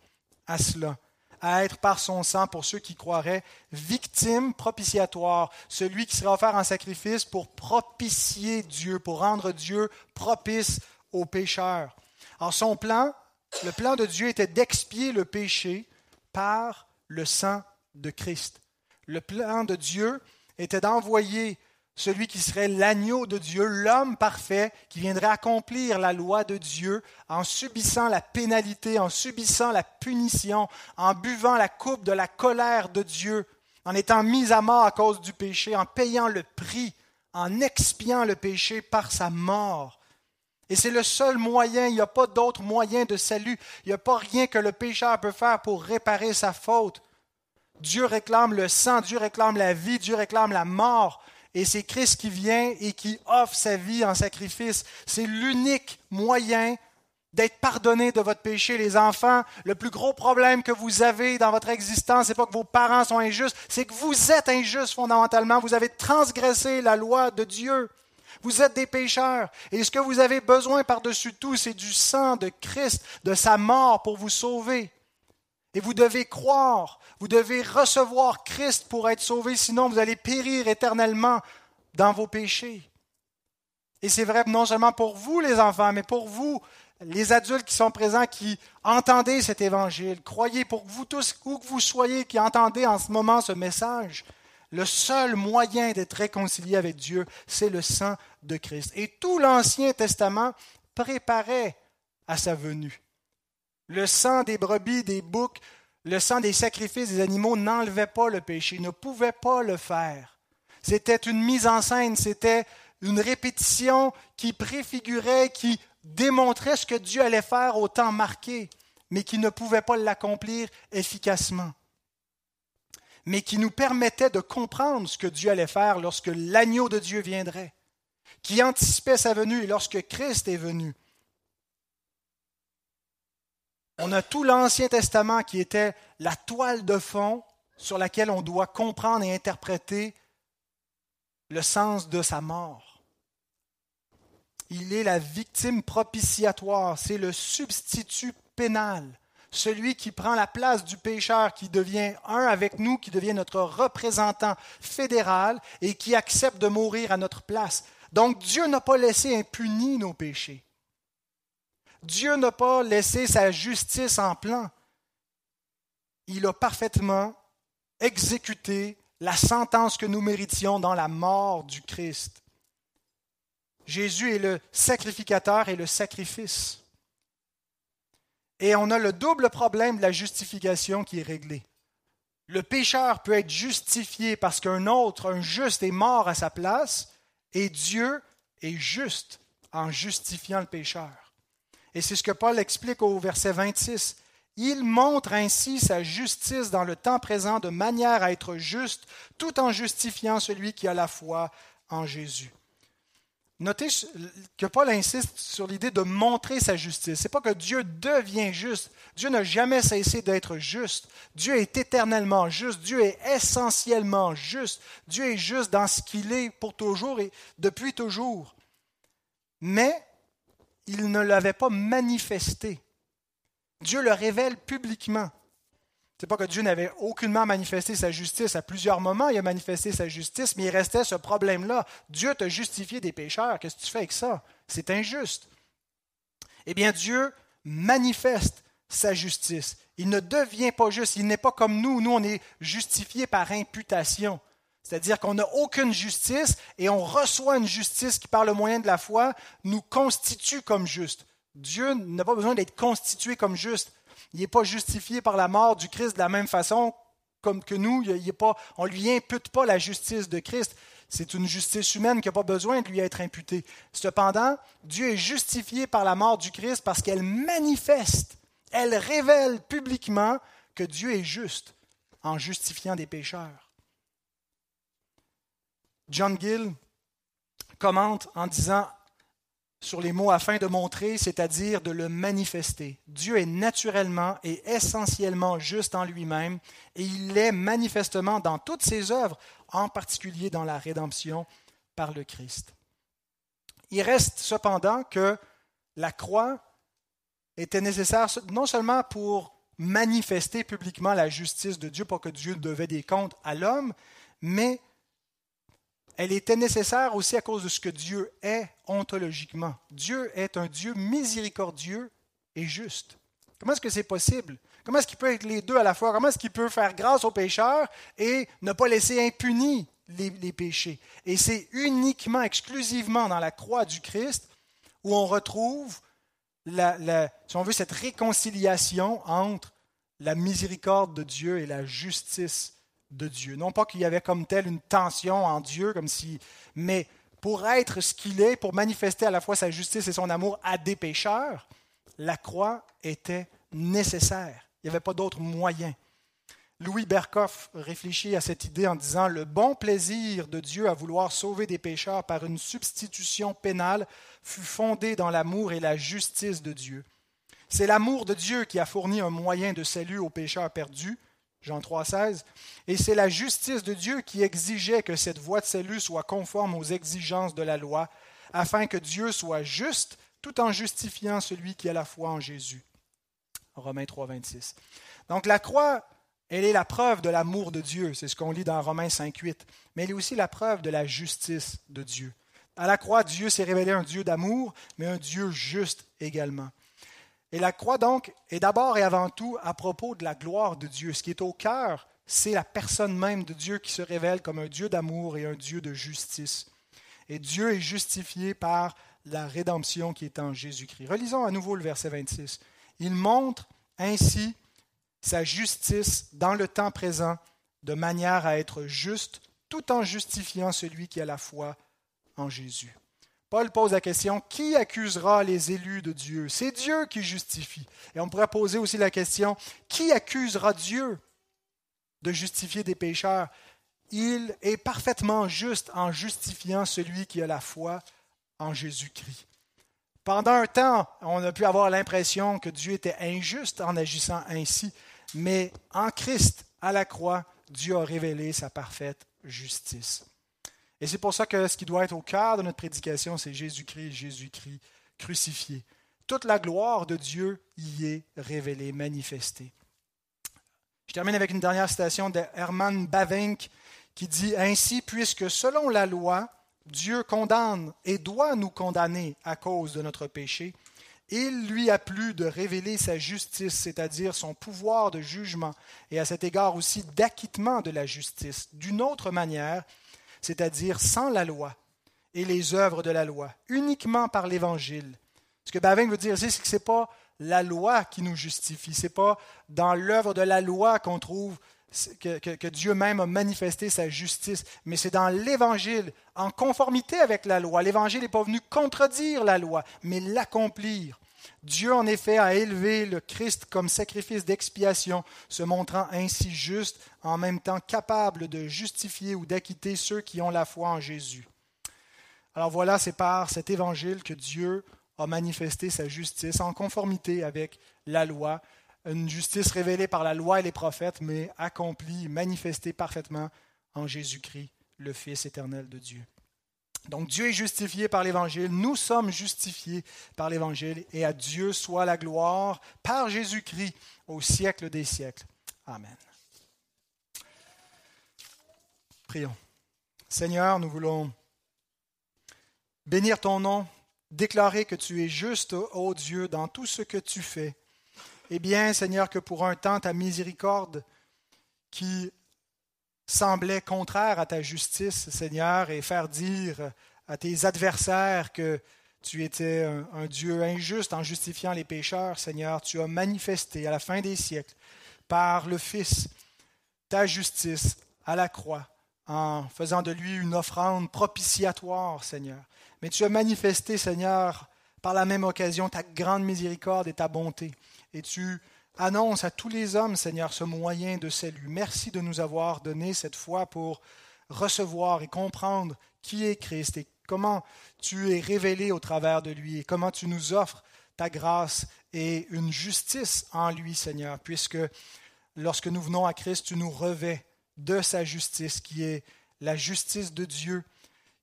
à cela à être par son sang pour ceux qui croiraient, victime propitiatoire, celui qui sera offert en sacrifice pour propicier Dieu, pour rendre Dieu propice aux pécheurs. En son plan, le plan de Dieu était d'expier le péché par le sang de Christ. Le plan de Dieu était d'envoyer celui qui serait l'agneau de Dieu, l'homme parfait, qui viendrait accomplir la loi de Dieu en subissant la pénalité, en subissant la punition, en buvant la coupe de la colère de Dieu, en étant mis à mort à cause du péché, en payant le prix, en expiant le péché par sa mort. Et c'est le seul moyen, il n'y a pas d'autre moyen de salut, il n'y a pas rien que le pécheur peut faire pour réparer sa faute. Dieu réclame le sang, Dieu réclame la vie, Dieu réclame la mort. Et c'est Christ qui vient et qui offre sa vie en sacrifice. C'est l'unique moyen d'être pardonné de votre péché, les enfants. Le plus gros problème que vous avez dans votre existence, c'est pas que vos parents sont injustes, c'est que vous êtes injustes fondamentalement. Vous avez transgressé la loi de Dieu. Vous êtes des pécheurs. Et ce que vous avez besoin par-dessus tout, c'est du sang de Christ, de sa mort pour vous sauver. Et vous devez croire, vous devez recevoir Christ pour être sauvé, sinon vous allez périr éternellement dans vos péchés. Et c'est vrai non seulement pour vous les enfants, mais pour vous, les adultes qui sont présents, qui entendez cet évangile. Croyez pour vous tous, où que vous soyez, qui entendez en ce moment ce message. Le seul moyen d'être réconcilié avec Dieu, c'est le sang de Christ. Et tout l'Ancien Testament préparait à sa venue. Le sang des brebis, des boucs, le sang des sacrifices des animaux n'enlevait pas le péché, ne pouvait pas le faire. C'était une mise en scène, c'était une répétition qui préfigurait, qui démontrait ce que Dieu allait faire au temps marqué, mais qui ne pouvait pas l'accomplir efficacement, mais qui nous permettait de comprendre ce que Dieu allait faire lorsque l'agneau de Dieu viendrait, qui anticipait sa venue et lorsque Christ est venu. On a tout l'Ancien Testament qui était la toile de fond sur laquelle on doit comprendre et interpréter le sens de sa mort. Il est la victime propitiatoire, c'est le substitut pénal, celui qui prend la place du pécheur, qui devient un avec nous, qui devient notre représentant fédéral et qui accepte de mourir à notre place. Donc Dieu n'a pas laissé impunis nos péchés. Dieu n'a pas laissé sa justice en plan. Il a parfaitement exécuté la sentence que nous méritions dans la mort du Christ. Jésus est le sacrificateur et le sacrifice. Et on a le double problème de la justification qui est réglé. Le pécheur peut être justifié parce qu'un autre, un juste, est mort à sa place, et Dieu est juste en justifiant le pécheur. Et c'est ce que Paul explique au verset 26. Il montre ainsi sa justice dans le temps présent de manière à être juste, tout en justifiant celui qui a la foi en Jésus. Notez que Paul insiste sur l'idée de montrer sa justice. Ce n'est pas que Dieu devient juste. Dieu n'a jamais cessé d'être juste. Dieu est éternellement juste. Dieu est essentiellement juste. Dieu est juste dans ce qu'il est pour toujours et depuis toujours. Mais il ne l'avait pas manifesté. Dieu le révèle publiquement. C'est pas que Dieu n'avait aucunement manifesté sa justice. À plusieurs moments, il a manifesté sa justice, mais il restait ce problème-là. Dieu t'a justifié des pécheurs. Qu'est-ce que tu fais avec ça? C'est injuste. Eh bien, Dieu manifeste sa justice. Il ne devient pas juste. Il n'est pas comme nous. Nous, on est justifiés par imputation. C'est-à-dire qu'on n'a aucune justice et on reçoit une justice qui, par le moyen de la foi, nous constitue comme juste. Dieu n'a pas besoin d'être constitué comme juste. Il n'est pas justifié par la mort du Christ de la même façon que nous. Il pas, on ne lui impute pas la justice de Christ. C'est une justice humaine qui n'a pas besoin de lui être imputée. Cependant, Dieu est justifié par la mort du Christ parce qu'elle manifeste, elle révèle publiquement que Dieu est juste en justifiant des pécheurs. John Gill commente en disant sur les mots afin de montrer, c'est-à-dire de le manifester. Dieu est naturellement et essentiellement juste en lui-même et il l'est manifestement dans toutes ses œuvres, en particulier dans la rédemption par le Christ. Il reste cependant que la croix était nécessaire non seulement pour manifester publiquement la justice de Dieu, pour que Dieu devait des comptes à l'homme, mais elle était nécessaire aussi à cause de ce que Dieu est ontologiquement. Dieu est un Dieu miséricordieux et juste. Comment est-ce que c'est possible? Comment est-ce qu'il peut être les deux à la fois? Comment est-ce qu'il peut faire grâce aux pécheurs et ne pas laisser impunis les, péchés? Et c'est uniquement, exclusivement dans la croix du Christ où on retrouve, si on veut, cette réconciliation entre la miséricorde de Dieu et la justice de Dieu. Non pas qu'il y avait comme tel une tension en Dieu, comme si, mais pour être ce qu'il est, pour manifester à la fois sa justice et son amour à des pécheurs, la croix était nécessaire. Il n'y avait pas d'autre moyen. Louis Berkoff réfléchit à cette idée en disant Le bon plaisir de Dieu à vouloir sauver des pécheurs par une substitution pénale fut fondé dans l'amour et la justice de Dieu. C'est l'amour de Dieu qui a fourni un moyen de salut aux pécheurs perdus, Jean 3,16. Et c'est la justice de Dieu qui exigeait que cette voie de salut soit conforme aux exigences de la loi, afin que Dieu soit juste tout en justifiant celui qui a la foi en Jésus. Romains 3, 26. Donc la croix, elle est la preuve de l'amour de Dieu, c'est ce qu'on lit dans Romains 5, 8, mais elle est aussi la preuve de la justice de Dieu. À la croix, Dieu s'est révélé un Dieu d'amour, mais un Dieu juste également. Et la croix, donc, est d'abord et avant tout à propos de la gloire de Dieu. Ce qui est au cœur, c'est la personne même de Dieu qui se révèle comme un Dieu d'amour et un Dieu de justice. Et Dieu est justifié par la rédemption qui est en Jésus-Christ. Relisons à nouveau le verset 26. Il montre ainsi sa justice dans le temps présent de manière à être juste tout en justifiant celui qui a la foi en Jésus. Paul pose la question, qui accusera les élus de Dieu? C'est Dieu qui justifie. Et on pourrait poser aussi la question, qui accusera Dieu de justifier des pécheurs? Il est parfaitement juste en justifiant celui qui a la foi en Jésus-Christ. Pendant un temps, on a pu avoir l'impression que Dieu était injuste en agissant ainsi, mais en Christ, à la croix, Dieu a révélé sa parfaite justice. Et c'est pour ça que ce qui doit être au cœur de notre prédication, c'est Jésus-Christ, Jésus-Christ crucifié. Toute la gloire de Dieu y est révélée, manifestée. Je termine avec une dernière citation de Hermann Bavinck qui dit Ainsi, puisque selon la loi, Dieu condamne et doit nous condamner à cause de notre péché, il lui a plu de révéler sa justice, c'est-à-dire son pouvoir de jugement, et à cet égard aussi d'acquittement de la justice, d'une autre manière, c'est-à-dire sans la loi et les œuvres de la loi, uniquement par l'Évangile. Ce que Baving veut dire c'est que ce n'est pas la loi qui nous justifie, ce n'est pas dans l'œuvre de la loi qu'on trouve que, que, Dieu même a manifesté sa justice, mais c'est dans l'Évangile, en conformité avec la loi. L'Évangile n'est pas venu contredire la loi, mais l'accomplir. Dieu, en effet, a élevé le Christ comme sacrifice d'expiation, se montrant ainsi juste, en même temps capable de justifier ou d'acquitter ceux qui ont la foi en Jésus. Alors voilà, c'est par cet évangile que Dieu a manifesté sa justice en conformité avec la loi, une justice révélée par la loi et les prophètes, mais accomplie, manifestée parfaitement en Jésus-Christ, le Fils éternel de Dieu. Donc Dieu est justifié par l'Évangile, nous sommes justifiés par l'Évangile, et à Dieu soit la gloire par Jésus-Christ au siècle des siècles. Amen. Prions. Seigneur, nous voulons bénir ton nom, déclarer que tu es juste, ô Dieu, dans tout ce que tu fais. Eh bien, Seigneur, que pour un temps, ta miséricorde qui semblait contraire à ta justice, Seigneur, et faire dire à tes adversaires que tu étais un, Dieu injuste en justifiant les pécheurs, Seigneur, tu as manifesté à la fin des siècles par le Fils ta justice à la croix en faisant de lui une offrande propitiatoire, Seigneur. Mais tu as manifesté, Seigneur, par la même occasion ta grande miséricorde et ta bonté. Et tu annonce à tous les hommes, Seigneur, ce moyen de salut. Merci de nous avoir donné cette foi pour recevoir et comprendre qui est Christ et comment tu es révélé au travers de lui et comment tu nous offres ta grâce et une justice en lui, Seigneur, puisque lorsque nous venons à Christ, tu nous revais de sa justice, qui est la justice de Dieu,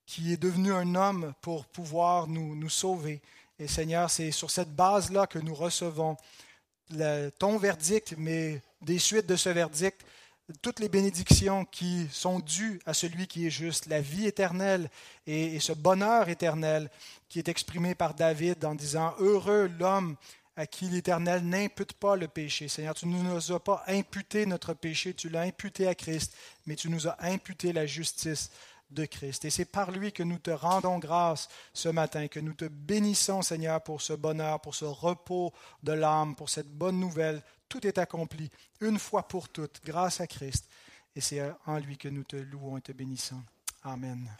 qui est devenu un homme pour pouvoir nous, nous sauver. Et Seigneur, c'est sur cette base-là que nous recevons ton verdict, mais des suites de ce verdict, toutes les bénédictions qui sont dues à celui qui est juste, la vie éternelle et, ce bonheur éternel qui est exprimé par David en disant Heureux l'homme à qui l'Éternel n'impute pas le péché. Seigneur, tu ne nous as pas imputé notre péché, tu l'as imputé à Christ, mais tu nous as imputé la justice Et c'est par lui que nous te rendons grâce ce matin, que nous te bénissons, Seigneur, pour ce bonheur, pour ce repos de l'âme, pour cette bonne nouvelle. Tout est accompli une fois pour toutes, grâce à Christ. Et c'est en lui que nous te louons et te bénissons. Amen.